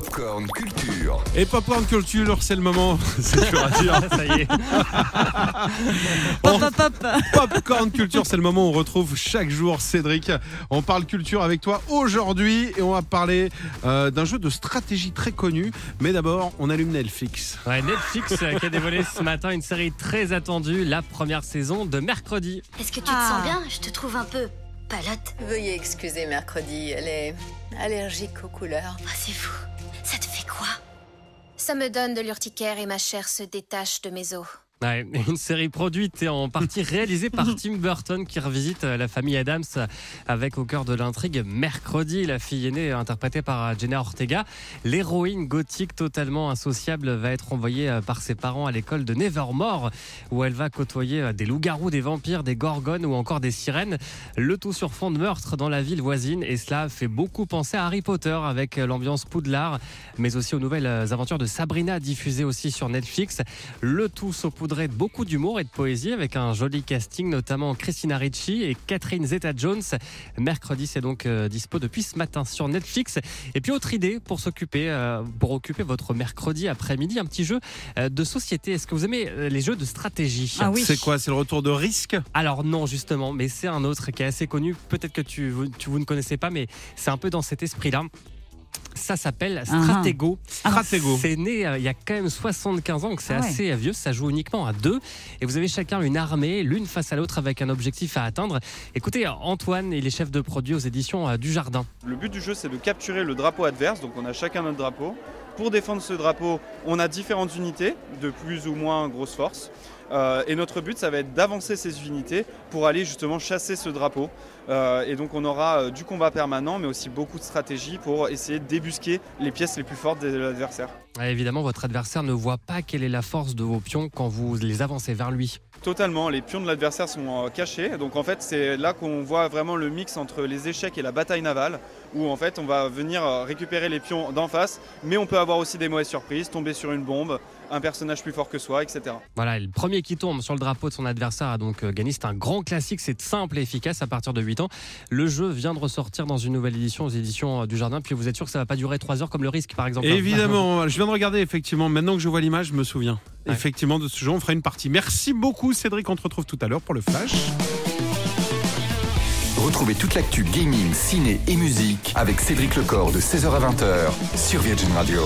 Popcorn Culture. Et Popcorn Culture, c'est le moment. C'est dur à dire. Ça y est. On- Pop, pop, pop. Popcorn Culture, c'est le moment où on retrouve chaque jour Cédric. On parle culture avec toi aujourd'hui et on va parler euh, d'un jeu de stratégie très connu. Mais d'abord, on allume Netflix. Ouais, Netflix euh, qui a dévoilé ce matin une série très attendue, la première saison de mercredi. Est-ce que tu te Ah. sens bien? Je te trouve un peu palote. Veuillez excuser mercredi, elle est allergique aux couleurs. Ah, c'est fou. Ça me donne de l'urticaire et ma chair se détache de mes os. Ouais, une série produite et en partie réalisée par Tim Burton qui revisite euh, la famille Adams avec au cœur de l'intrigue Mercredi, la fille aînée interprétée par euh, Jenna Ortega. L'héroïne gothique totalement insociable va être envoyée euh, par ses parents à l'école de Nevermore où elle va côtoyer des loups-garous, des vampires, des gorgones ou encore des sirènes. Le tout sur fond de meurtre dans la ville voisine et cela fait beaucoup penser à Harry Potter avec l'ambiance Poudlard mais aussi aux nouvelles aventures de Sabrina diffusées aussi sur Netflix. Le tout saupoudré de beaucoup d'humour et de poésie avec un joli casting, notamment Christina Ricci et Catherine Zeta-Jones. Mercredi, c'est donc euh, dispo depuis ce matin sur Netflix. Et puis, autre idée pour s'occuper, euh, pour occuper votre mercredi après-midi, un petit jeu euh, de société. Est-ce que vous aimez les jeux de stratégie? Ah oui. C'est quoi? C'est le retour de risque? Alors non, justement, mais c'est un autre qui est assez connu. Peut-être que tu, vous- tu vous ne connaissez pas, mais c'est un peu dans cet esprit-là. Ça s'appelle Ah. Stratego. Stratego. C'est né euh, il y a quand même 75 ans, donc c'est Ah ouais. assez vieux. Ça joue uniquement à deux. Et vous avez chacun une armée, l'une face à l'autre avec un objectif à atteindre. Écoutez, Antoine, il est chef de produit aux éditions euh, du Jardin. Le but du jeu, c'est de capturer le drapeau adverse, donc on a chacun notre drapeau. Pour défendre ce drapeau, on a différentes unités de plus ou moins grosse force. Euh, et notre but, ça va être d'avancer ces unités pour aller justement chasser ce drapeau. Euh, et donc on aura euh, du combat permanent, mais aussi beaucoup de stratégie pour essayer de débusquer les pièces les plus fortes de l'adversaire. Évidemment, votre adversaire ne voit pas quelle est la force de vos pions quand vous les avancez vers lui. Totalement, les pions de l'adversaire sont cachés. Donc en fait, c'est là qu'on voit vraiment le mix entre les échecs et la bataille navale, où en fait on va venir récupérer les pions d'en face, mais on peut avoir aussi des mauvaises surprises, tomber sur une bombe, un personnage plus fort que soi, etc. Voilà, et le premier qui tombe sur le drapeau de son adversaire a donc euh, gagné. C'est un grand classique, c'est simple et efficace à partir de 8 ans. Le jeu vient de ressortir dans une nouvelle édition aux éditions euh, du Jardin. Puis vous êtes sûr que ça va pas durer 3 heures comme le risque, par exemple. Évidemment, je viens de regarder effectivement. Maintenant que je vois l'image, je me souviens Ouais. effectivement de ce jeu. On fera une partie. Merci beaucoup, Cédric. On te retrouve tout à l'heure pour le flash. Retrouvez toute l'actu gaming, ciné et musique avec Cédric Lecor de 16h à 20h sur Virgin Radio.